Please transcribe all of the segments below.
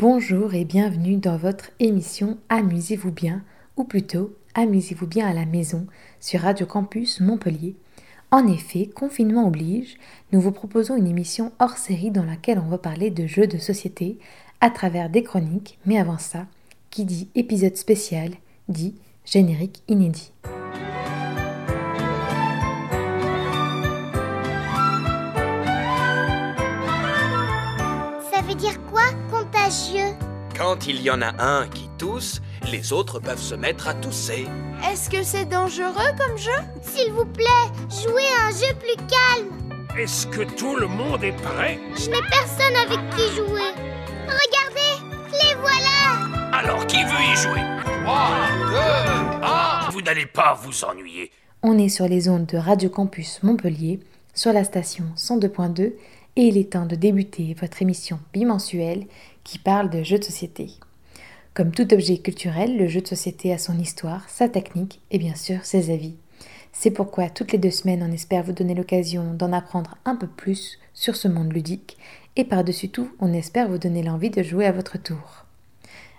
Bonjour et bienvenue dans votre émission Amusez-vous bien, ou plutôt Amusez-vous bien à la maison sur Radio Campus Montpellier. En effet, confinement oblige, nous vous proposons une émission hors série dans laquelle on va parler de jeux de société à travers des chroniques, mais avant ça, qui dit épisode spécial dit générique inédit. Quand il y en a un qui tousse, les autres peuvent se mettre à tousser. Est-ce que c'est dangereux comme jeu? S'il vous plaît, jouez à un jeu plus calme. Est-ce que tout le monde est prêt? Je n'ai personne avec qui jouer. Regardez, les voilà Alors qui veut y jouer? 3, 2, 1 Vous n'allez pas vous ennuyer. On est sur les ondes de Radio Campus Montpellier, sur la station 102.2, et il est temps de débuter votre émission bimensuelle qui parle de jeux de société. Comme tout objet culturel, le jeu de société a son histoire, sa technique et bien sûr ses avis. C'est pourquoi toutes les deux semaines on espère vous donner l'occasion d'en apprendre un peu plus sur ce monde ludique et par-dessus tout on espère vous donner l'envie de jouer à votre tour.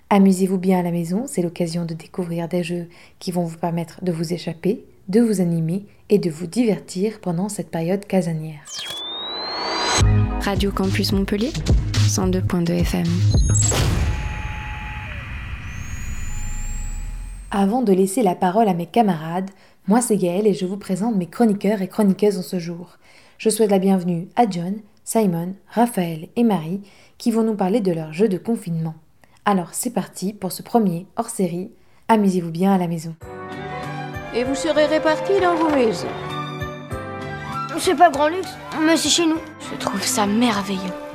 Amusez-vous bien à la maison, c'est l'occasion de découvrir des jeux qui vont vous permettre de vous échapper, de vous animer et de vous divertir pendant cette période casanière. Radio Campus Montpellier, 102.2 FM. Avant de laisser la parole à mes camarades, moi c'est Gaëlle et je vous présente mes chroniqueurs et chroniqueuses en ce jour. Je souhaite la bienvenue à John, Simon, Raphaël et Marie qui vont nous parler de leur jeu de confinement. Alors c'est parti pour ce premier hors série. Amusez-vous bien à la maison. Et vous serez répartis dans vos maisons. C'est pas grand luxe, mais c'est chez nous. Je trouve ça merveilleux.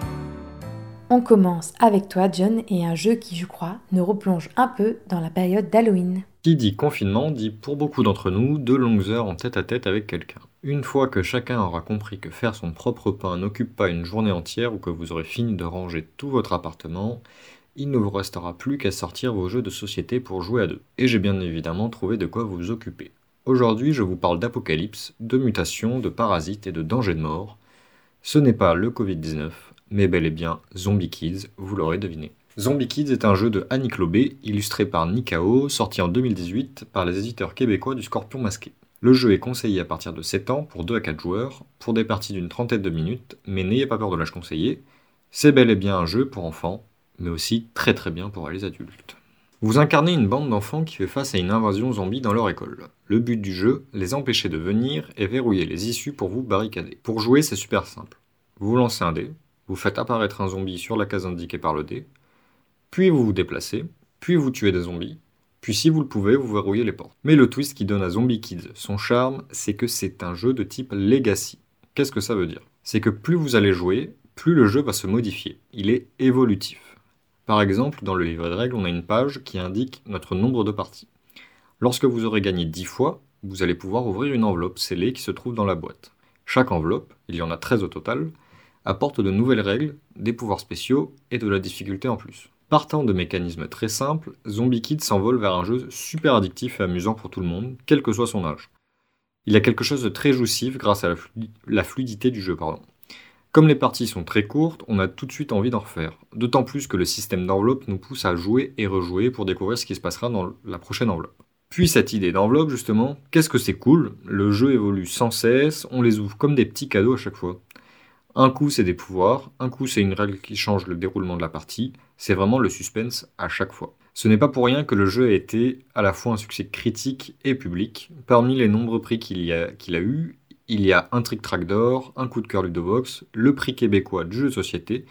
On commence avec toi John et un jeu qui je crois nous replonge un peu dans la période d'Halloween. Qui dit confinement dit pour beaucoup d'entre nous de longues heures en tête à tête avec quelqu'un. Une fois que chacun aura compris que faire son propre pain n'occupe pas une journée entière ou que vous aurez fini de ranger tout votre appartement, il ne vous restera plus qu'à sortir vos jeux de société pour jouer à deux. Et j'ai bien évidemment trouvé de quoi vous occuper. Aujourd'hui, je vous parle d'apocalypse, de mutations, de parasites et de dangers de mort. Ce n'est pas le Covid-19, mais bel et bien Zombie Kids, vous l'aurez deviné. Zombie Kids est un jeu de Annick Lobé, illustré par Nikao, sorti en 2018 par les éditeurs québécois du Scorpion Masqué. Le jeu est conseillé à partir de 7 ans pour 2 à 4 joueurs, pour des parties d'une trentaine de minutes, mais n'ayez pas peur de l'âge conseillé. C'est bel et bien un jeu pour enfants, mais aussi très très bien pour les adultes. Vous incarnez une bande d'enfants qui fait face à une invasion zombie dans leur école. Le but du jeu, les empêcher de venir et verrouiller les issues pour vous barricader. Pour jouer, c'est super simple. Vous lancez un dé, vous faites apparaître un zombie sur la case indiquée par le dé, puis vous vous déplacez, puis vous tuez des zombies, puis si vous le pouvez, vous verrouillez les portes. Mais le twist qui donne à Zombie Kids son charme, c'est que c'est un jeu de type Legacy. Qu'est-ce que ça veut dire? C'est que plus vous allez jouer, plus le jeu va se modifier. Il est évolutif. Par exemple, dans le livret de règles, on a une page qui indique notre nombre de parties. Lorsque vous aurez gagné 10 fois, vous allez pouvoir ouvrir une enveloppe scellée qui se trouve dans la boîte. Chaque enveloppe, il y en a 13 au total, apporte de nouvelles règles, des pouvoirs spéciaux et de la difficulté en plus. Partant de mécanismes très simples, Zombie Kid s'envole vers un jeu super addictif et amusant pour tout le monde, quel que soit son âge. Il a quelque chose de très jouissif grâce à la, flu- la fluidité du jeu. Pardon. Comme les parties sont très courtes, on a tout de suite envie d'en refaire. D'autant plus que le système d'enveloppe nous pousse à jouer et rejouer pour découvrir ce qui se passera dans la prochaine enveloppe. Puis cette idée d'enveloppe, justement, qu'est-ce que c'est cool? Le jeu évolue sans cesse, on les ouvre comme des petits cadeaux à chaque fois. Un coup c'est des pouvoirs, un coup c'est une règle qui change le déroulement de la partie, c'est vraiment le suspense à chaque fois. Ce n'est pas pour rien que le jeu a été à la fois un succès critique et public. Parmi les nombreux prix qu'il a, qu'il a eu, il y a un Trick Track d'or, un coup de cœur Ludovox, le prix québécois du jeu de société,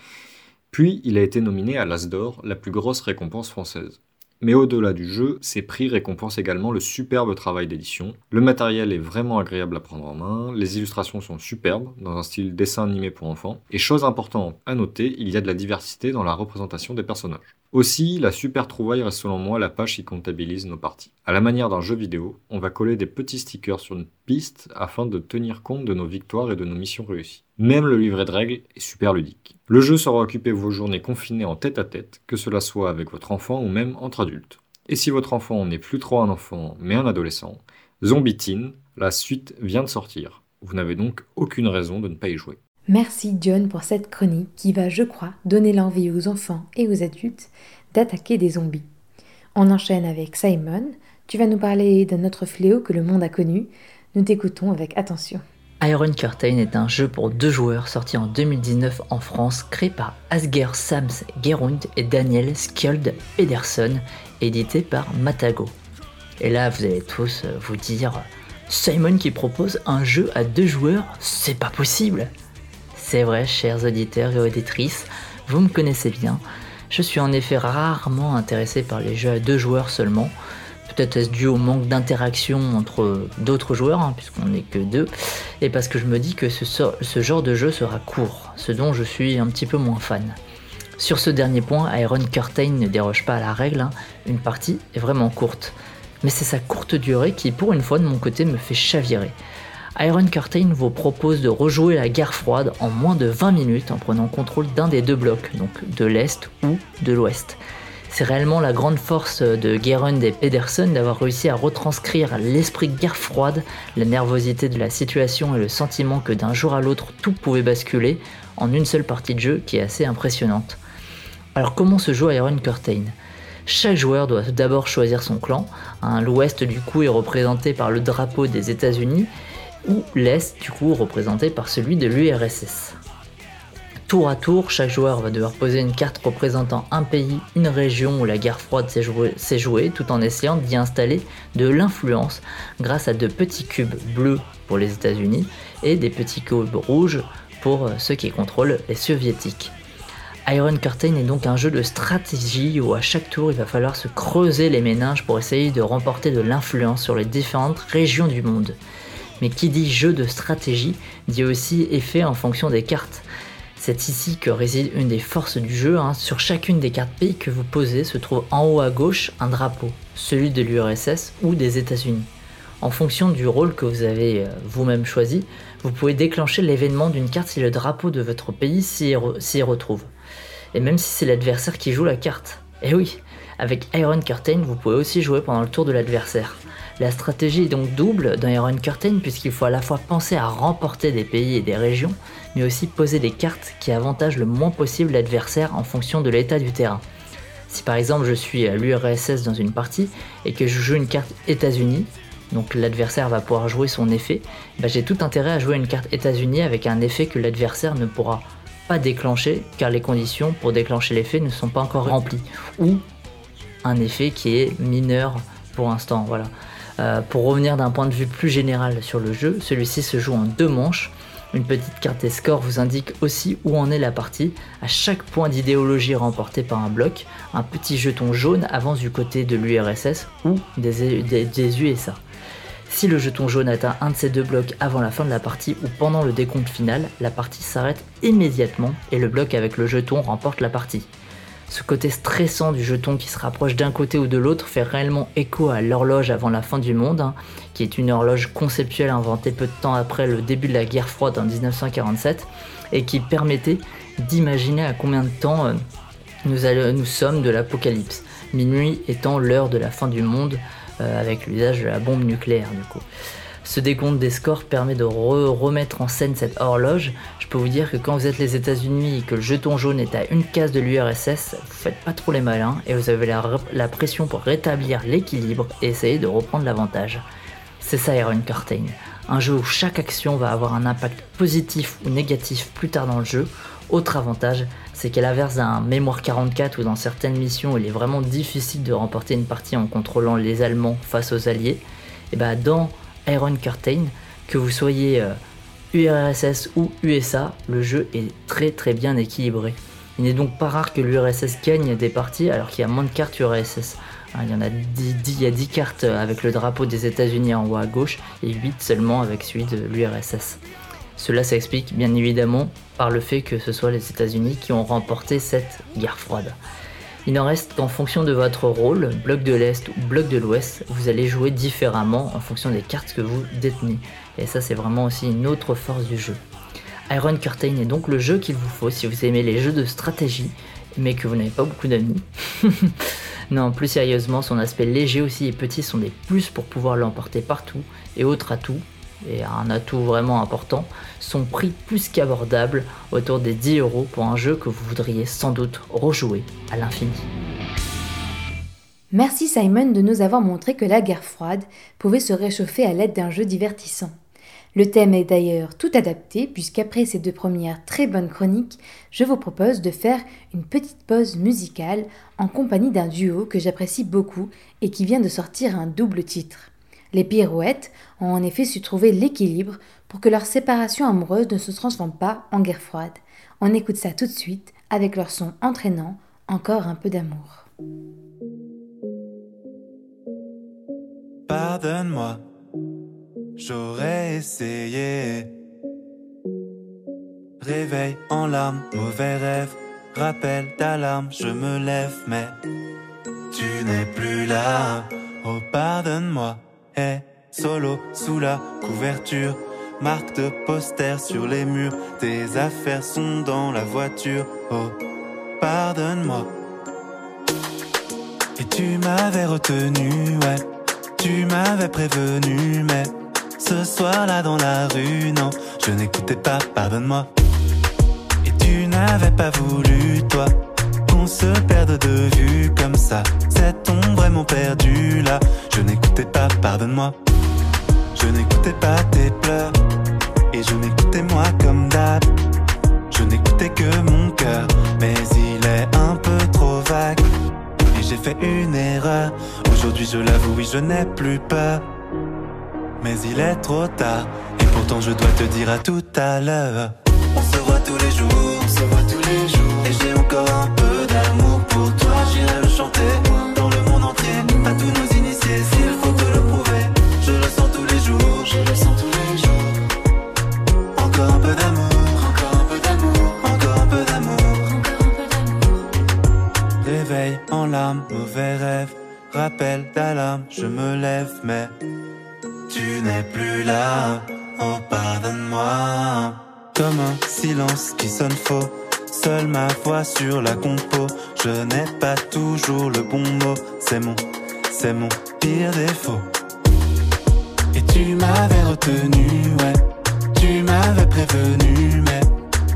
puis il a été nominé à l'As d'or, la plus grosse récompense française. Mais au-delà du jeu, ces prix récompensent également le superbe travail d'édition. Le matériel est vraiment agréable à prendre en main, les illustrations sont superbes, dans un style dessin animé pour enfants, et chose importante à noter, il y a de la diversité dans la représentation des personnages. Aussi, la super trouvaille reste selon moi la page qui comptabilise nos parties. À la manière d'un jeu vidéo, on va coller des petits stickers sur une piste afin de tenir compte de nos victoires et de nos missions réussies. Même le livret de règles est super ludique. Le jeu saura occuper vos journées confinées en tête à tête, que cela soit avec votre enfant ou même entre adultes. Et si votre enfant n'est plus trop un enfant mais un adolescent, Zombie Teen, la suite vient de sortir. Vous n'avez donc aucune raison de ne pas y jouer. Merci John pour cette chronique qui va, je crois, donner l'envie aux enfants et aux adultes d'attaquer des zombies. On enchaîne avec Simon. Tu vas nous parler d'un autre fléau que le monde a connu. Nous t'écoutons avec attention. Iron Curtain est un jeu pour deux joueurs sorti en 2019 en France, créé par Asger Sams Gerund et Daniel Skjold Pedersen, édité par Matago. Et là, vous allez tous euh, vous dire Simon qui propose un jeu à deux joueurs, c'est pas possible C'est vrai, chers auditeurs et auditrices, vous me connaissez bien. Je suis en effet rarement intéressé par les jeux à deux joueurs seulement. Peut-être est-ce dû au manque d'interaction entre d'autres joueurs, hein, puisqu'on n'est que deux, et parce que je me dis que ce, genre de jeu sera court, ce dont je suis un petit peu moins fan. Sur ce dernier point, Iron Curtain ne déroge pas à la règle, hein. une partie est vraiment courte. Mais c'est sa courte durée qui, pour une fois de mon côté, me fait chavirer. Iron Curtain vous propose de rejouer la guerre froide en moins de 20 minutes en prenant contrôle d'un des deux blocs, donc de l'Est ou de l'Ouest. C'est réellement la grande force de Gerund et Pedersen d'avoir réussi à retranscrire l'esprit guerre froide, la nervosité de la situation et le sentiment que d'un jour à l'autre tout pouvait basculer en une seule partie de jeu qui est assez impressionnante. Alors comment se joue Iron Curtain? Chaque joueur doit d'abord choisir son clan. L'ouest du coup est représenté par le drapeau des États-Unis ou l'est du coup représenté par celui de l'URSS. Tour à tour, chaque joueur va devoir poser une carte représentant un pays, une région où la guerre froide s'est jouée, tout en essayant d'y installer de l'influence grâce à de petits cubes bleus pour les États-Unis et des petits cubes rouges pour ceux qui contrôlent les soviétiques. Iron Curtain est donc un jeu de stratégie où à chaque tour il va falloir se creuser les méninges pour essayer de remporter de l'influence sur les différentes régions du monde. Mais qui dit jeu de stratégie dit aussi effet en fonction des cartes. C'est ici que réside une des forces du jeu. Hein. Sur chacune des cartes pays que vous posez se trouve en haut à gauche un drapeau, celui de l'URSS ou des États-Unis. En fonction du rôle que vous avez euh, vous-même choisi, vous pouvez déclencher l'événement d'une carte si le drapeau de votre pays s'y retrouve. Et même si c'est l'adversaire qui joue la carte. Et oui, avec Iron Curtain, vous pouvez aussi jouer pendant le tour de l'adversaire. La stratégie est donc double dans Iron Curtain puisqu'il faut à la fois penser à remporter des pays et des régions, mais aussi poser des cartes qui avantagent le moins possible l'adversaire en fonction de l'état du terrain. Si par exemple je suis à l'URSS dans une partie et que je joue une carte États-Unis, donc l'adversaire va pouvoir jouer son effet, bah, j'ai tout intérêt à jouer une carte États-Unis avec un effet que l'adversaire ne pourra pas déclencher car les conditions pour déclencher l'effet ne sont pas encore remplies. Ou un effet qui est mineur pour l'instant. Euh, pour revenir d'un point de vue plus général sur le jeu, celui-ci se joue en deux manches. Une petite carte des scores vous indique aussi où en est la partie. À chaque point d'idéologie remporté par un bloc, un petit jeton jaune avance du côté de l'URSS ou des, USA. Si le jeton jaune atteint un de ces deux blocs avant la fin de la partie ou pendant le décompte final, la partie s'arrête immédiatement et le bloc avec le jeton remporte la partie. Ce côté stressant du jeton qui se rapproche d'un côté ou de l'autre fait réellement écho à l'horloge avant la fin du monde, hein, qui est une horloge conceptuelle inventée peu de temps après le début de la guerre froide en 1947 et qui permettait d'imaginer à combien de temps euh, nous, sommes de l'apocalypse, minuit étant l'heure de la fin du monde euh, avec l'usage de la bombe nucléaire du coup. Ce décompte des scores permet de remettre en scène cette horloge. Je peux vous dire que quand vous êtes les États-Unis et que le jeton jaune est à une case de l'URSS, vous faites pas trop les malins et vous avez la, pression pour rétablir l'équilibre et essayer de reprendre l'avantage. C'est ça Iron Curtain, un jeu où chaque action va avoir un impact positif ou négatif plus tard dans le jeu. Autre avantage, c'est qu'à l'inverse d'un Mémoire 44 ou dans certaines missions il est vraiment difficile de remporter une partie en contrôlant les Allemands face aux Alliés, et bah dans Iron Curtain, que vous soyez URSS euh, ou USA, le jeu est très très bien équilibré. Il n'est donc pas rare que l'URSS gagne des parties alors qu'il y a moins de cartes URSS. Hein, il y en a 10, il y a 10 cartes avec le drapeau des États-Unis en haut à gauche et 8 seulement avec celui de l'URSS. Cela s'explique bien évidemment par le fait que ce soit les États-Unis qui ont remporté cette guerre froide. Il n'en reste qu'en fonction de votre rôle, bloc de l'Est ou bloc de l'Ouest, vous allez jouer différemment en fonction des cartes que vous détenez. Et ça c'est vraiment aussi une autre force du jeu. Iron Curtain est donc le jeu qu'il vous faut si vous aimez les jeux de stratégie, mais que vous n'avez pas beaucoup d'amis. non, plus sérieusement, son aspect léger aussi et petit sont des plus pour pouvoir l'emporter partout et autre atout, et un atout vraiment important, son prix plus qu'abordable, autour des 10 euros pour un jeu que vous voudriez sans doute rejouer à l'infini. Merci Simon de nous avoir montré que la guerre froide pouvait se réchauffer à l'aide d'un jeu divertissant. Le thème est d'ailleurs tout adapté puisqu'après ces deux premières très bonnes chroniques, je vous propose de faire une petite pause musicale en compagnie d'un duo que j'apprécie beaucoup et qui vient de sortir un double titre. Les pirouettes ont en effet su trouver l'équilibre pour que leur séparation amoureuse ne se transforme pas en guerre froide. On écoute ça tout de suite avec leur son entraînant, encore un peu d'amour. Pardonne-moi, j'aurais essayé. Réveil en larmes, mauvais rêve, rappel d'alarme, je me lève, mais tu n'es plus là. Oh, pardonne-moi, hey, solo sous la couverture. Marque de poster sur les murs, tes affaires sont dans la voiture. Oh, pardonne-moi. Et tu m'avais retenu, ouais. Tu m'avais prévenu, mais ce soir-là dans la rue, non, je n'écoutais pas, pardonne-moi. Et tu n'avais pas voulu, toi, se perde de vue comme ça. Ombre vraiment perdu là, je n'écoutais pas, pardonne-moi. Je n'écoutais pas tes pleurs, et je m'écoutais moi comme d'hab. Je n'écoutais que mon cœur, mais il est un peu trop vague. Et j'ai fait une erreur, aujourd'hui je l'avoue, oui je n'ai plus peur. Mais il est trop tard, et pourtant je dois te dire à tout à l'heure. On se voit tous les jours, on se voit tous les jours. Et j'ai encore un peu j'irai le chanter dans le monde entier. À tous nos initiés, s'il faut te le prouver. Je le sens tous les jours, je le sens tous les jours. Encore un peu d'amour, encore un peu d'amour, encore un peu d'amour. Réveil en larmes, mauvais rêve, rappel d'alarme, je me lève, mais tu n'es plus là. Oh, pardonne-moi. Comme un silence qui sonne faux. Seule ma voix sur la compo. Je n'ai pas toujours le bon mot. C'est mon, c'est mon pire défaut. Et tu m'avais retenu, ouais. Tu m'avais prévenu, mais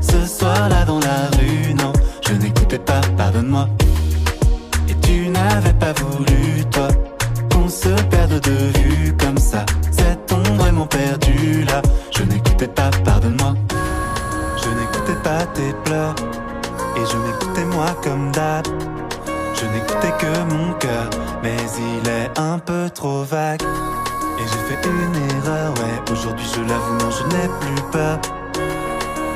ce soir-là dans la rue, non, je n'écoutais pas, pardonne-moi. Et tu n'avais pas voulu, toi, qu'on se perde de vue comme ça. Cette ombre vraiment perdue là, je n'écoutais pas, pardonne-moi. Pas tes pleurs, et je m'écoutais moi comme d'hab. Je n'écoutais que mon cœur, mais il est un peu trop vague. Et j'ai fait une erreur, ouais, aujourd'hui je l'avoue, non, je n'ai plus peur.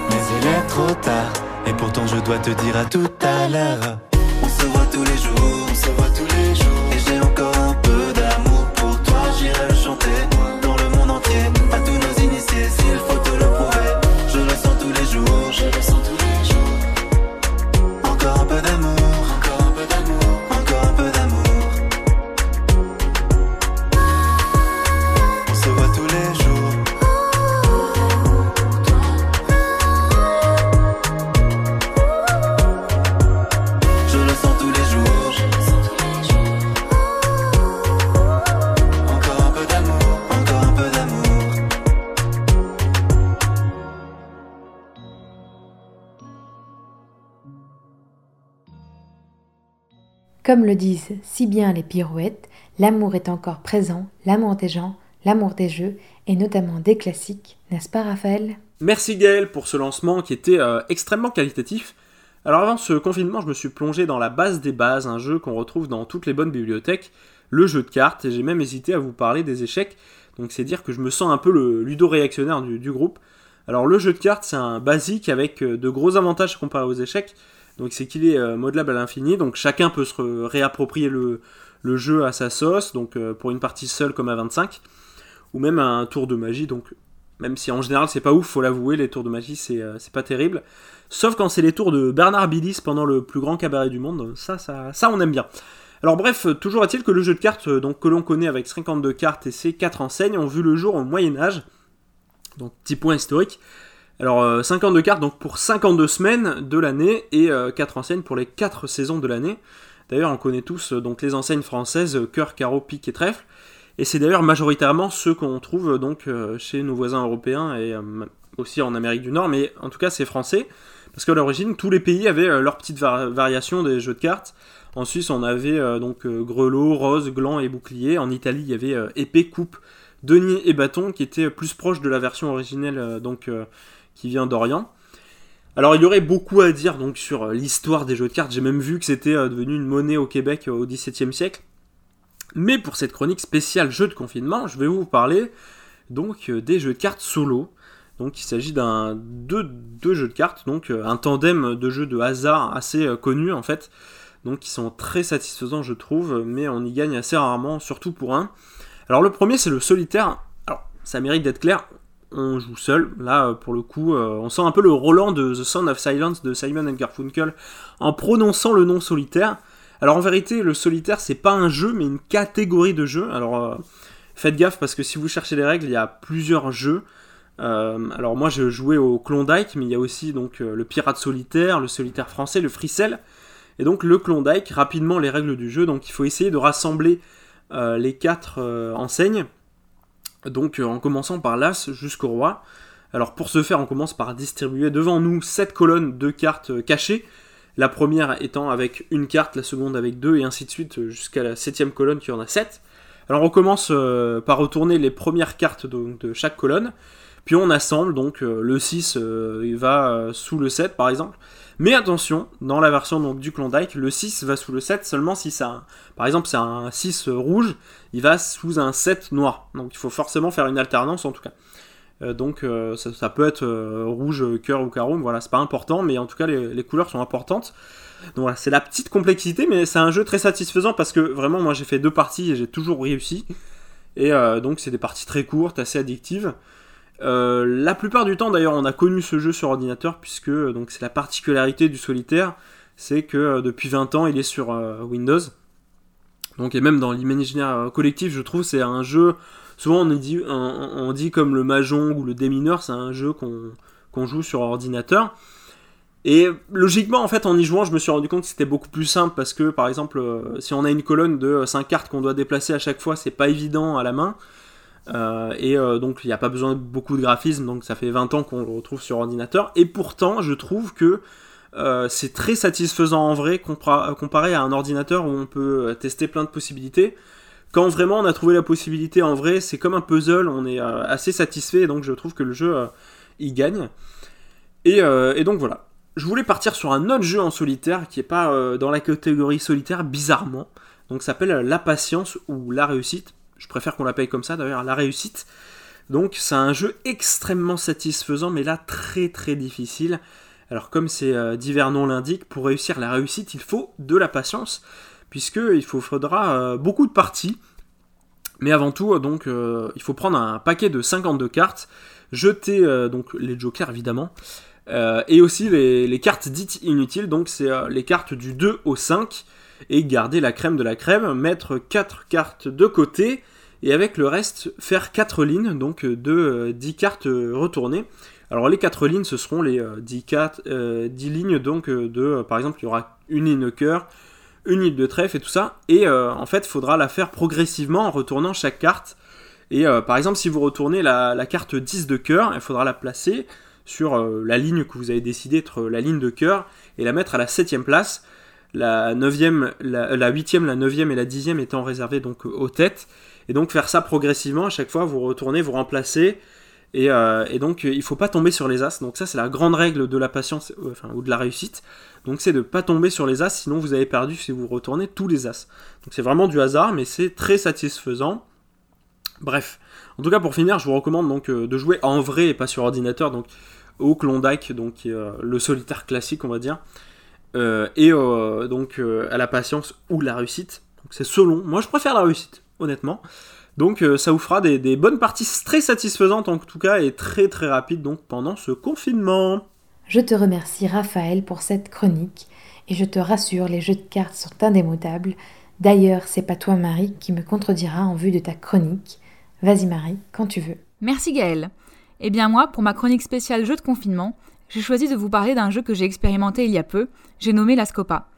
Mais il est trop tard, et pourtant je dois te dire à tout à l'heure. On se voit tous les jours, on se voit tous les jours. Et j'ai encore Comme le disent si bien les pirouettes, l'amour est encore présent, l'amour des gens, l'amour des jeux, et notamment des classiques, n'est-ce pas Raphaël? Merci Gaël pour ce lancement qui était euh, extrêmement qualitatif. Alors avant ce confinement, je me suis plongé dans la base des bases, un jeu qu'on retrouve dans toutes les bonnes bibliothèques, le jeu de cartes, et j'ai même hésité à vous parler des échecs, donc c'est dire que je me sens un peu le ludo-réactionnaire du, du groupe. Alors le jeu de cartes, c'est un basique avec euh, de gros avantages comparé aux échecs, donc c'est qu'il est euh, modelable à l'infini, donc chacun peut se réapproprier le, jeu à sa sauce, donc euh, pour une partie seule comme à 25, ou même un tour de magie, donc même si en général c'est pas ouf, faut l'avouer, les tours de magie c'est euh, c'est pas terrible. Sauf quand c'est les tours de Bernard Billis pendant le plus grand cabaret du monde, ça, ça, ça on aime bien. Alors bref, toujours est-il que le jeu de cartes donc, que l'on connaît avec 52 cartes et ses 4 enseignes ont vu le jour au Moyen Âge. Donc petit point historique. Alors euh, 52 cartes donc pour 52 semaines de l'année et 4 enseignes pour les 4 saisons de l'année. D'ailleurs on connaît tous euh, donc les enseignes françaises euh, cœur, carreau, pique et trèfle. Et c'est d'ailleurs majoritairement ceux qu'on trouve donc chez nos voisins européens et aussi en Amérique du Nord, mais en tout cas c'est français. Parce qu'à l'origine, tous les pays avaient leur petite variation des jeux de cartes. En Suisse, on avait donc grelot, rose, gland et bouclier. En Italie, il y avait épée, coupe, denier et bâton, qui était plus proche de la version originelle donc qui vient d'Orient. Alors il y aurait beaucoup à dire donc sur euh, l'histoire des jeux de cartes. J'ai même vu que c'était euh, devenu une monnaie au Québec euh, au XVIIe siècle. Mais pour cette chronique spéciale jeu de confinement, je vais vous parler donc des jeux de cartes solo. Donc il s'agit d'un deux, deux, jeux de cartes, donc un tandem de jeux de hasard assez connu en fait, donc qui sont très satisfaisants je trouve, mais on y gagne assez rarement, surtout pour un. Alors le premier c'est le solitaire. Alors ça mérite d'être clair, on joue seul. Là, euh, pour le coup, euh, on sent un peu le Roland de The Sound of Silence de Simon Garfunkel en prononçant le nom solitaire. Alors en vérité, le solitaire, c'est pas un jeu, mais une catégorie de jeux. Alors euh, faites gaffe parce que si vous cherchez les règles, il y a plusieurs jeux. alors moi, je jouais au Klondike, mais il y a aussi donc le pirate solitaire, le solitaire français, le Fricelle. Et donc le Klondike, rapidement les règles du jeu. Donc il faut essayer de rassembler les quatre enseignes donc euh, en commençant par l'As jusqu'au roi. Alors pour ce faire, on commence par distribuer devant nous 7 colonnes de cartes euh, cachées. La première étant avec une carte, la seconde avec deux, et ainsi de suite euh, jusqu'à la septième colonne qui en a 7. Alors on commence par retourner les premières cartes de, chaque colonne, puis on assemble, donc le 6 il va sous le 7 par exemple. Mais attention, dans la version donc, du Klondike, le 6 va sous le 7 seulement si ça. Par exemple, c'est un 6 rouge, il va sous un 7 noir. Donc il faut forcément faire une alternance en tout cas. Euh, donc euh, ça, peut être euh, rouge, cœur ou carreau, voilà, c'est pas important, mais en tout cas les, couleurs sont importantes. Donc voilà, c'est la petite complexité, mais c'est un jeu très satisfaisant parce que vraiment moi j'ai fait deux parties et j'ai toujours réussi. Et donc c'est des parties très courtes, assez addictives. La plupart du temps d'ailleurs on a connu ce jeu sur ordinateur puisque donc c'est la particularité du solitaire, c'est que depuis 20 ans il est sur Windows. Donc, et même dans l'imaginaire collectif, je trouve c'est un jeu. Souvent, on dit, comme le Mahjong ou le Démineur, c'est un jeu qu'on joue sur ordinateur. Et logiquement, en fait, en y jouant, je me suis rendu compte que c'était beaucoup plus simple parce que, par exemple, euh, si on a une colonne de 5 cartes qu'on doit déplacer à chaque fois, c'est pas évident à la main. Euh, et euh, donc, il n'y a pas besoin de beaucoup de graphisme, donc ça fait 20 ans qu'on le retrouve sur ordinateur. Et pourtant, je trouve que euh, c'est très satisfaisant en vrai comparé à un ordinateur où on peut tester plein de possibilités. Quand vraiment on a trouvé la possibilité en vrai, c'est comme un puzzle, on est assez satisfait, donc je trouve que le jeu y gagne. Et, donc voilà. Je voulais partir sur un autre jeu en solitaire qui n'est pas dans la catégorie solitaire, bizarrement. Donc s'appelle La Patience ou La Réussite. Je préfère qu'on l'appelle comme ça d'ailleurs, La Réussite. Donc c'est un jeu extrêmement satisfaisant, mais là très très difficile. Alors comme ces euh, divers noms l'indiquent, pour réussir la réussite, il faut de la patience, puisqu'il faudra euh, beaucoup de parties. Mais avant tout, donc, euh, il faut prendre un paquet de 52 cartes, jeter donc les jokers évidemment, et aussi les, cartes dites inutiles, donc c'est les cartes du 2 au 5, et garder la crème de la crème, mettre 4 cartes de côté, et avec le reste faire 4 lignes, donc de 10 cartes retournées. Alors les quatre lignes, ce seront les 10, euh, euh, lignes donc euh, de, par exemple, il y aura une ligne de cœur, une ligne de trèfle et tout ça. Et en fait, il faudra la faire progressivement en retournant chaque carte. Et par exemple, si vous retournez la, carte 10 de cœur, il faudra la placer sur la ligne que vous avez décidé être la ligne de cœur et la mettre à la 7 place. La 9e, la, la 8e, la 9e et la 10e étant réservées donc aux têtes. Et donc faire ça progressivement, à chaque fois vous retournez, vous remplacez, euh, et, donc, il faut pas tomber sur les as. Donc ça, c'est la grande règle de la patience, euh, enfin, ou de la réussite. Donc c'est de pas tomber sur les as, sinon vous avez perdu si vous retournez tous les as. Donc c'est vraiment du hasard, mais c'est très satisfaisant. Bref. En tout cas, pour finir, je vous recommande donc euh, de jouer en vrai et pas sur ordinateur. Donc au Klondike, donc le solitaire classique, on va dire. Et donc à la patience ou la réussite. C'est selon. Moi, je préfère la réussite, honnêtement. Donc euh, ça vous fera des, bonnes parties très satisfaisantes en tout cas et très très rapides donc pendant ce confinement. Je te remercie Raphaël pour cette chronique et je te rassure, les jeux de cartes sont indémodables. D'ailleurs, c'est pas toi Marie qui me contredira en vue de ta chronique. Vas-y Marie, quand tu veux. Merci Gaëlle. Eh bien moi, pour ma chronique spéciale jeu de confinement, j'ai choisi de vous parler d'un jeu que j'ai expérimenté il y a peu, j'ai nommé la Scopa.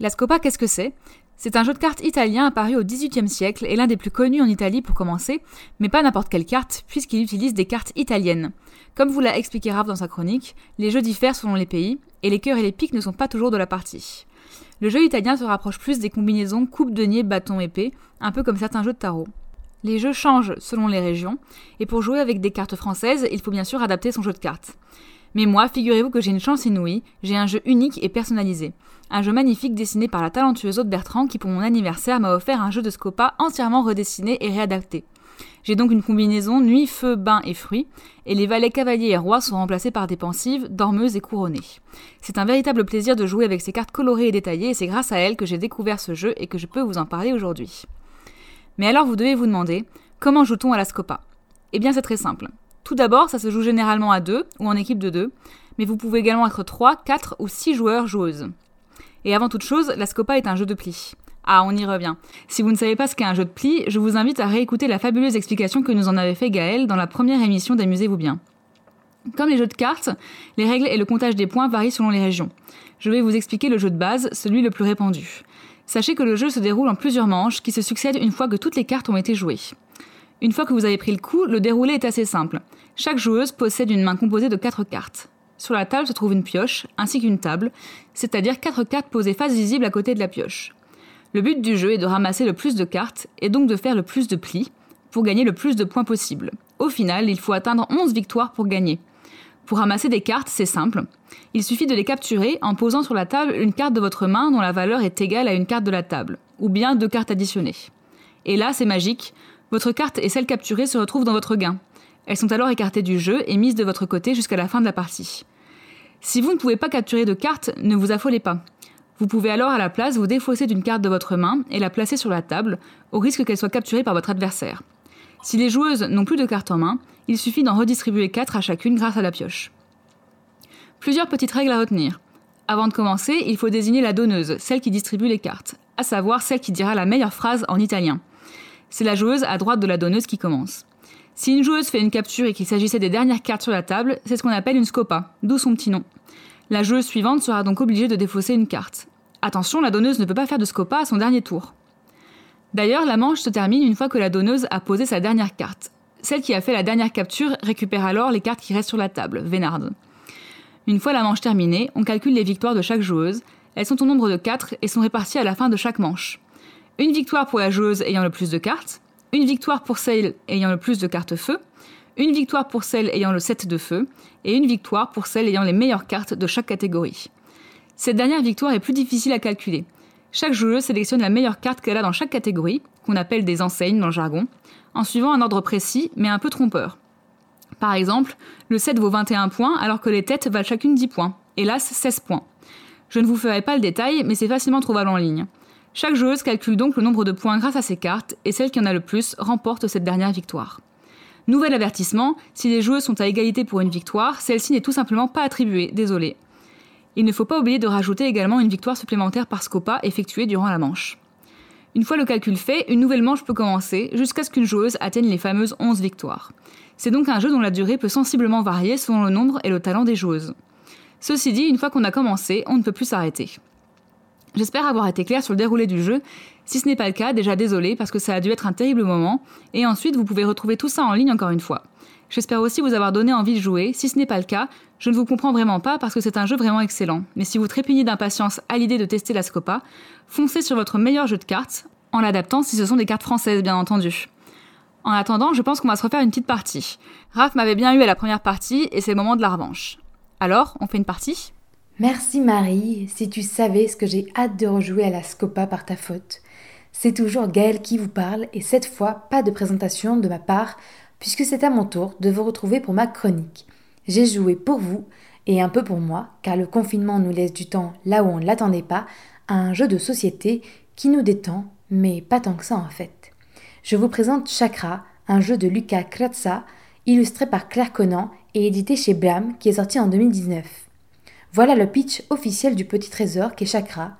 La Scopa, qu'est-ce que c'est? C'est un jeu de cartes italien apparu au XVIIIe siècle et l'un des plus connus en Italie pour commencer, mais pas n'importe quelle carte, puisqu'il utilise des cartes italiennes. Comme vous l'a expliqué Raph dans sa chronique, les jeux diffèrent selon les pays, et les cœurs et les piques ne sont pas toujours de la partie. Le jeu italien se rapproche plus des combinaisons coupe, denier, bâton, épée, un peu comme certains jeux de tarot. Les jeux changent selon les régions, et pour jouer avec des cartes françaises, il faut bien sûr adapter son jeu de cartes. Mais moi, figurez-vous que j'ai une chance inouïe, j'ai un jeu unique et personnalisé. Un jeu magnifique dessiné par la talentueuse Aude Bertrand qui pour mon anniversaire m'a offert un jeu de Scopa entièrement redessiné et réadapté. J'ai donc une combinaison nuit, feu, bain et fruits, et les valets cavaliers et rois sont remplacés par des pensives, dormeuses et couronnées. C'est un véritable plaisir de jouer avec ces cartes colorées et détaillées, et c'est grâce à elles que j'ai découvert ce jeu et que je peux vous en parler aujourd'hui. Mais alors vous devez vous demander, comment joue-t-on à la Scopa? Eh bien c'est très simple. Tout d'abord, ça se joue généralement à deux ou en équipe de deux, mais vous pouvez également être 3, 4 ou 6 joueurs joueuses. Et avant toute chose, la Scopa est un jeu de pli. Ah, on y revient. Si vous ne savez pas ce qu'est un jeu de pli, je vous invite à réécouter la fabuleuse explication que nous en avait fait Gaël dans la première émission d'Amusez-vous bien. Comme les jeux de cartes, les règles et le comptage des points varient selon les régions. Je vais vous expliquer le jeu de base, celui le plus répandu. Sachez que le jeu se déroule en plusieurs manches qui se succèdent une fois que toutes les cartes ont été jouées. Une fois que vous avez pris le coup, le déroulé est assez simple. Chaque joueuse possède une main composée de 4 cartes. Sur la table se trouve une pioche, ainsi qu'une table, c'est-à-dire 4 cartes posées face visible à côté de la pioche. Le but du jeu est de ramasser le plus de cartes et donc de faire le plus de plis pour gagner le plus de points possible. Au final, il faut atteindre 11 victoires pour gagner. Pour ramasser des cartes, c'est simple. Il suffit de les capturer en posant sur la table une carte de votre main dont la valeur est égale à une carte de la table, ou bien deux cartes additionnées. Et là, c'est magique. Votre carte et celle capturée se retrouvent dans votre gain. Elles sont alors écartées du jeu et mises de votre côté jusqu'à la fin de la partie. Si vous ne pouvez pas capturer de carte, ne vous affolez pas. Vous pouvez alors à la place vous défausser d'une carte de votre main et la placer sur la table, au risque qu'elle soit capturée par votre adversaire. Si les joueuses n'ont plus de cartes en main, il suffit d'en redistribuer 4 à chacune grâce à la pioche. Plusieurs petites règles à retenir. Avant de commencer, il faut désigner la donneuse, celle qui distribue les cartes, à savoir celle qui dira la meilleure phrase en italien. C'est la joueuse à droite de la donneuse qui commence. Si une joueuse fait une capture et qu'il s'agissait des dernières cartes sur la table, c'est ce qu'on appelle une scopa, d'où son petit nom. La joueuse suivante sera donc obligée de défausser une carte. Attention, la donneuse ne peut pas faire de scopa à son dernier tour. D'ailleurs, la manche se termine une fois que la donneuse a posé sa dernière carte. Celle qui a fait la dernière capture récupère alors les cartes qui restent sur la table, Vénarde. Une fois la manche terminée, on calcule les victoires de chaque joueuse. Elles sont au nombre de 4 et sont réparties à la fin de chaque manche. Une victoire pour la joueuse ayant le plus de cartes, une victoire pour celle ayant le plus de cartes feu, une victoire pour celle ayant le 7 de feu, et une victoire pour celle ayant les meilleures cartes de chaque catégorie. Cette dernière victoire est plus difficile à calculer. Chaque joueuse sélectionne la meilleure carte qu'elle a dans chaque catégorie, qu'on appelle des enseignes dans le jargon, en suivant un ordre précis mais un peu trompeur. Par exemple, le 7 vaut 21 points alors que les têtes valent chacune 10 points, hélas 16 points. Je ne vous ferai pas le détail, mais c'est facilement trouvable en ligne. Chaque joueuse calcule donc le nombre de points grâce à ses cartes, et celle qui en a le plus remporte cette dernière victoire. Nouvel avertissement, si les joueuses sont à égalité pour une victoire, celle-ci n'est tout simplement pas attribuée, désolé. Il ne faut pas oublier de rajouter également une victoire supplémentaire par Scopa effectuée durant la manche. Une fois le calcul fait, une nouvelle manche peut commencer jusqu'à ce qu'une joueuse atteigne les fameuses 11 victoires. C'est donc un jeu dont la durée peut sensiblement varier selon le nombre et le talent des joueuses. Ceci dit, une fois qu'on a commencé, on ne peut plus s'arrêter. J'espère avoir été clair sur le déroulé du jeu. Si ce n'est pas le cas, déjà désolé parce que ça a dû être un terrible moment. Et ensuite, vous pouvez retrouver tout ça en ligne encore une fois. J'espère aussi vous avoir donné envie de jouer. Si ce n'est pas le cas, je ne vous comprends vraiment pas parce que c'est un jeu vraiment excellent. Mais si vous trépignez d'impatience à l'idée de tester la Scopa, foncez sur votre meilleur jeu de cartes, en l'adaptant si ce sont des cartes françaises bien entendu. En attendant, je pense qu'on va se refaire une petite partie. Raph m'avait bien eu à la première partie et c'est le moment de la revanche. Alors, on fait une partie? Merci Marie, si tu savais ce que j'ai hâte de rejouer à la Scopa par ta faute. C'est toujours Gaël qui vous parle et cette fois pas de présentation de ma part puisque c'est à mon tour de vous retrouver pour ma chronique. J'ai joué pour vous et un peu pour moi car le confinement nous laisse du temps là où on ne l'attendait pas à un jeu de société qui nous détend mais pas tant que ça en fait. Je vous présente Chakra, un jeu de Lucas Kratza illustré par Claire Conan et édité chez Blam qui est sorti en 2019. Voilà le pitch officiel du petit trésor qu'est Chakra.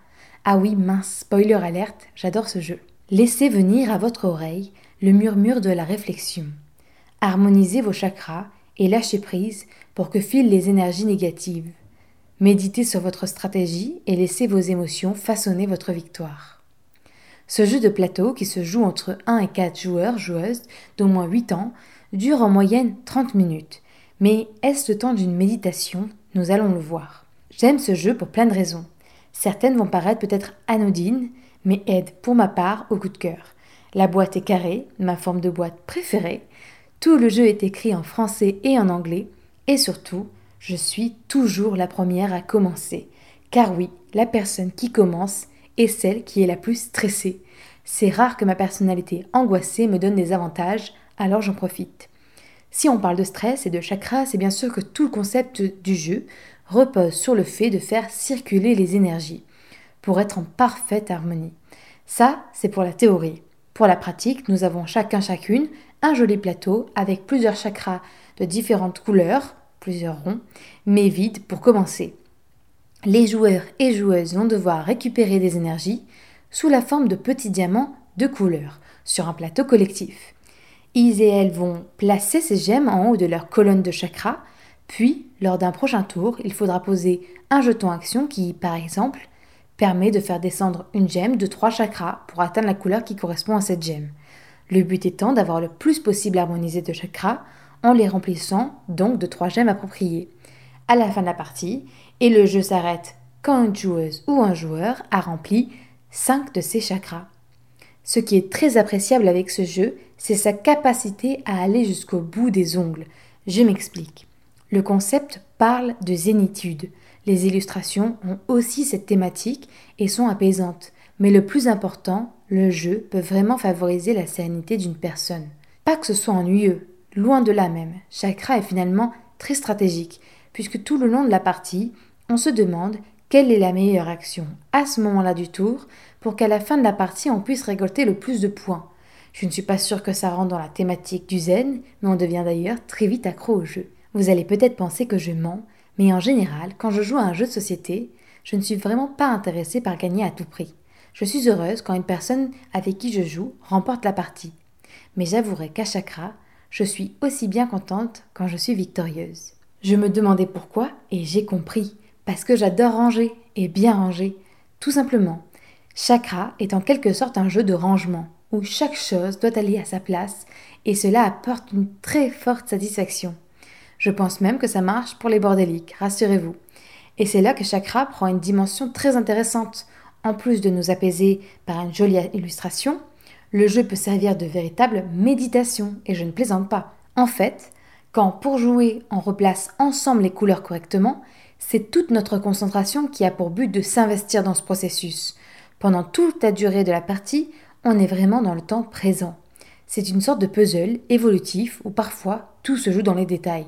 Ah oui, mince, spoiler alerte, j'adore ce jeu. Laissez venir à votre oreille le murmure de la réflexion. Harmonisez vos chakras et lâchez prise pour que filent les énergies négatives. Méditez sur votre stratégie et laissez vos émotions façonner votre victoire. Ce jeu de plateau, qui se joue entre 1 et 4 joueurs, joueuses d'au moins 8 ans, dure en moyenne 30 minutes. Mais est-ce le temps d'une méditation? Nous allons le voir. J'aime ce jeu pour plein de raisons. Certaines vont paraître peut-être anodines, mais aident pour ma part au coup de cœur. La boîte est carrée, ma forme de boîte préférée. Tout le jeu est écrit en français et en anglais. Et surtout, je suis toujours la première à commencer. Car oui, la personne qui commence est celle qui est la plus stressée. C'est rare que ma personnalité angoissée me donne des avantages, alors j'en profite. Si on parle de stress et de chakra, c'est bien sûr que tout le concept du jeu repose sur le fait de faire circuler les énergies pour être en parfaite harmonie. Ça, c'est pour la théorie. Pour la pratique, nous avons chacun chacune un joli plateau avec plusieurs chakras de différentes couleurs, plusieurs ronds, mais vides pour commencer. Les joueurs et joueuses vont devoir récupérer des énergies sous la forme de petits diamants de couleur sur un plateau collectif. Ils et elles vont placer ces gemmes en haut de leur colonne de chakras, puis, lors d'un prochain tour, il faudra poser un jeton action qui, par exemple, permet de faire descendre une gemme de trois chakras pour atteindre la couleur qui correspond à cette gemme. Le but étant d'avoir le plus possible harmonisé de chakras en les remplissant donc de trois gemmes appropriées. À la fin de la partie, et le jeu s'arrête quand une joueuse ou un joueur a rempli 5 de ces chakras. Ce qui est très appréciable avec ce jeu, c'est sa capacité à aller jusqu'au bout des ongles. Je m'explique. Le concept parle de zénitude. Les illustrations ont aussi cette thématique et sont apaisantes. Mais le plus important, le jeu peut vraiment favoriser la sérénité d'une personne. Pas que ce soit ennuyeux, loin de là même. Chakra est finalement très stratégique, puisque tout le long de la partie, on se demande quelle est la meilleure action à ce moment-là du tour pour qu'à la fin de la partie on puisse récolter le plus de points? Je ne suis pas sûre que ça rentre dans la thématique du zen, mais on devient d'ailleurs très vite accro au jeu. Vous allez peut-être penser que je mens, mais en général, quand je joue à un jeu de société, je ne suis vraiment pas intéressée par gagner à tout prix. Je suis heureuse quand une personne avec qui je joue remporte la partie. Mais j'avouerai qu'à Chakra, je suis aussi bien contente quand je suis victorieuse. Je me demandais pourquoi et j'ai compris. Parce que j'adore ranger et bien ranger. Tout simplement. Chakra est en quelque sorte un jeu de rangement où chaque chose doit aller à sa place et cela apporte une très forte satisfaction. Je pense même que ça marche pour les bordéliques, rassurez-vous. Et c'est là que Chakra prend une dimension très intéressante. En plus de nous apaiser par une jolie illustration, le jeu peut servir de véritable méditation, et je ne plaisante pas. En fait, quand pour jouer on replace ensemble les couleurs correctement, c'est toute notre concentration qui a pour but de s'investir dans ce processus. Pendant toute la durée de la partie, on est vraiment dans le temps présent. C'est une sorte de puzzle évolutif où parfois tout se joue dans les détails.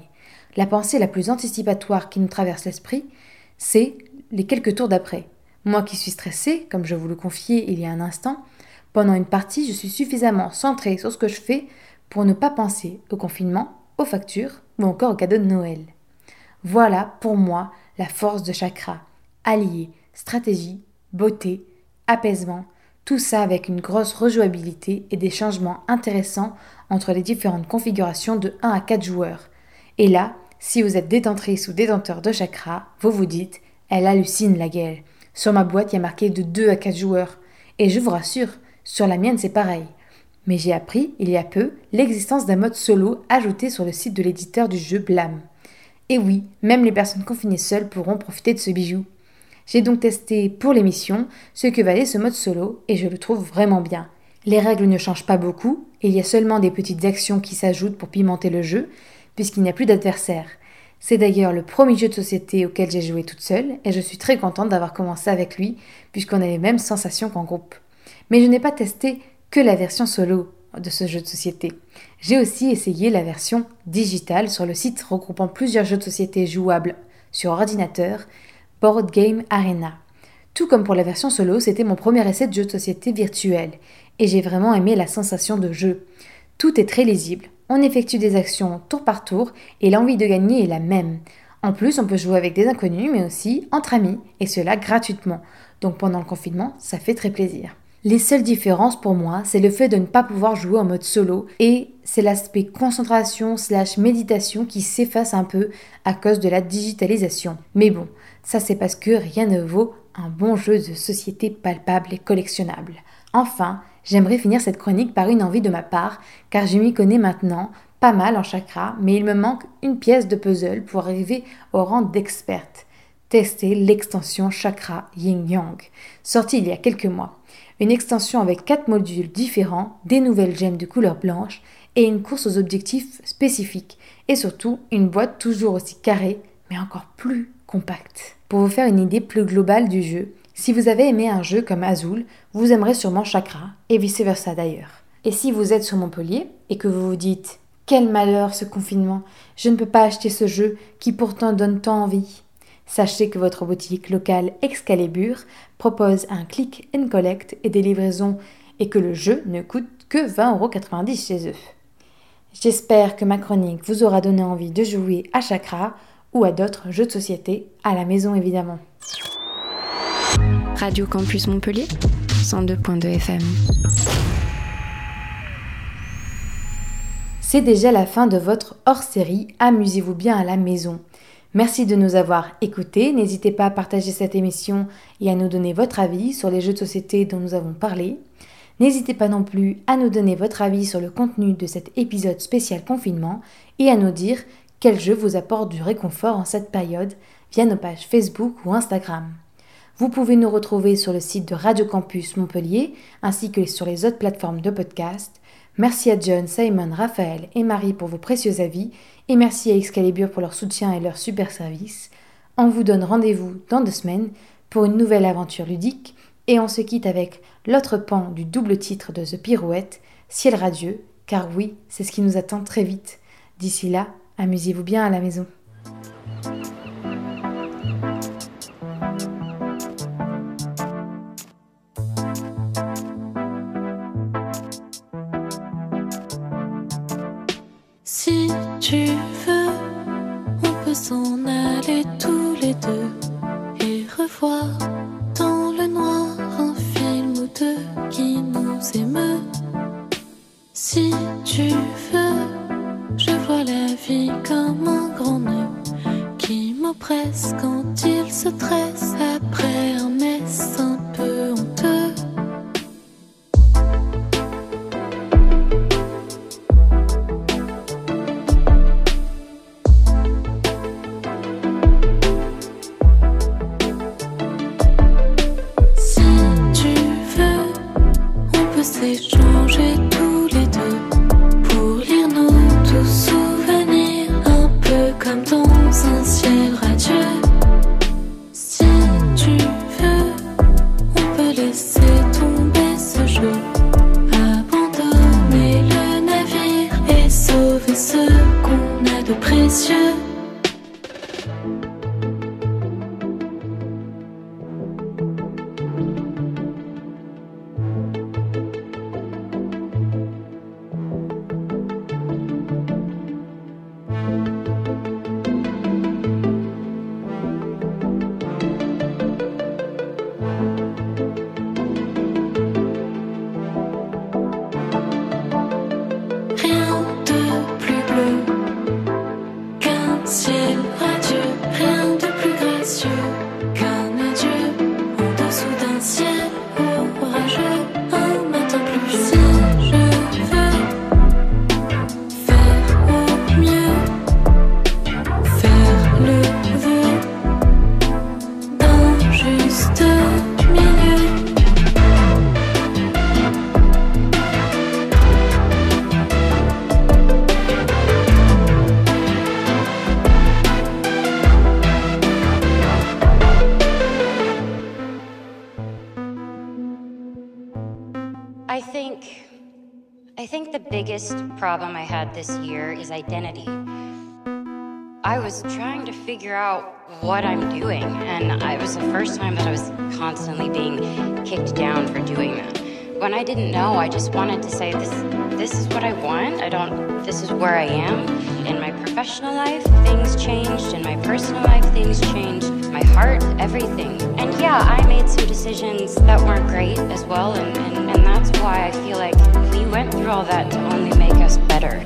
La pensée la plus anticipatoire qui nous traverse l'esprit, c'est les quelques tours d'après. Moi qui suis stressée, comme je vous le confiais il y a un instant, pendant une partie, je suis suffisamment centrée sur ce que je fais pour ne pas penser au confinement, aux factures ou encore au cadeau de Noël. Voilà pour moi la force de chakra, allier stratégie, beauté, apaisement, tout ça avec une grosse rejouabilité et des changements intéressants entre les différentes configurations de 1 à 4 joueurs. Et là, si vous êtes détentrice ou détenteur de chakra, vous vous dites, elle hallucine la gueule. Sur ma boîte, il y a marqué de 2 à 4 joueurs. Et je vous rassure, sur la mienne, c'est pareil. Mais j'ai appris, il y a peu, l'existence d'un mode solo ajouté sur le site de l'éditeur du jeu Blam. Et oui, même les personnes confinées seules pourront profiter de ce bijou. J'ai donc testé pour l'émission ce que valait ce mode solo et je le trouve vraiment bien. Les règles ne changent pas beaucoup, il y a seulement des petites actions qui s'ajoutent pour pimenter le jeu, puisqu'il n'y a plus d'adversaires. C'est d'ailleurs le premier jeu de société auquel j'ai joué toute seule, et je suis très contente d'avoir commencé avec lui, puisqu'on a les mêmes sensations qu'en groupe. Mais je n'ai pas testé que la version solo de ce jeu de société. J'ai aussi essayé la version digitale sur le site regroupant plusieurs jeux de société jouables sur ordinateur, Board Game Arena. Tout comme pour la version solo, c'était mon premier essai de jeu de société virtuel, et j'ai vraiment aimé la sensation de jeu. Tout est très lisible, on effectue des actions tour par tour, et l'envie de gagner est la même. En plus, on peut jouer avec des inconnus, mais aussi entre amis, et cela gratuitement. Donc pendant le confinement, ça fait très plaisir. Les seules différences pour moi, c'est le fait de ne pas pouvoir jouer en mode solo et c'est l'aspect concentration slash méditation qui s'efface un peu à cause de la digitalisation. Mais bon, ça c'est parce que rien ne vaut un bon jeu de société palpable et collectionnable. Enfin, j'aimerais finir cette chronique par une envie de ma part, car je m'y connais maintenant pas mal en chakra, mais il me manque une pièce de puzzle pour arriver au rang d'experte. Tester l'extension chakra Yin Yang, sortie il y a quelques mois. Une extension avec quatre modules différents, des nouvelles gemmes de couleur blanche et une course aux objectifs spécifiques, et surtout une boîte toujours aussi carrée, mais encore plus compacte. Pour vous faire une idée plus globale du jeu, si vous avez aimé un jeu comme Azul, vous aimerez sûrement Chakra, et vice-versa d'ailleurs. Et si vous êtes sur Montpellier et que vous vous dites Quel malheur ce confinement, je ne peux pas acheter ce jeu qui pourtant donne tant envie. Sachez que votre boutique locale Excalibur propose un click and collect et des livraisons et que le jeu ne coûte que 20,90€ chez eux. J'espère que ma chronique vous aura donné envie de jouer à Chakra ou à d'autres jeux de société, à la maison évidemment. Radio Campus Montpellier, 102.2 FM. C'est déjà la fin de votre hors-série Amusez-vous bien à la maison. Merci de nous avoir écoutés. N'hésitez pas à partager cette émission et à nous donner votre avis sur les jeux de société dont nous avons parlé. N'hésitez pas non plus à nous donner votre avis sur le contenu de cet épisode spécial confinement et à nous dire quel jeu vous apporte du réconfort en cette période via nos pages Facebook ou Instagram. Vous pouvez nous retrouver sur le site de Radio Campus Montpellier ainsi que sur les autres plateformes de podcast. Merci à John, Simon, Raphaël et Marie pour vos précieux avis et merci à Excalibur pour leur soutien et leur super service. On vous donne rendez-vous dans deux semaines pour une nouvelle aventure ludique et on se quitte avec l'autre pan du double titre de The Pirouette, Ciel radieux, car oui, c'est ce qui nous attend très vite. D'ici là, amusez-vous bien à la maison. Dans le noir un film ou deux qui nous émeut. Si tu veux, je vois la vie comme un grand nœud qui m'oppresse quand il se tresse problem I had this year is identity. I was trying to figure out what I'm doing and it was the first time that I was constantly being kicked down for doing that. When I didn't know, I just wanted to say this this is what I want. I don't this is where I am. In my professional life, things changed. In my personal life, things changed. My heart, everything. And yeah, I made some decisions that weren't great as well and, and, and that's why I feel like we went through all that to only make us better.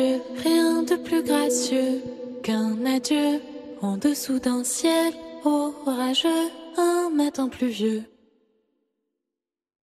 Rien de plus gracieux qu'un adieu en dessous d'un ciel orageux, un matin pluvieux.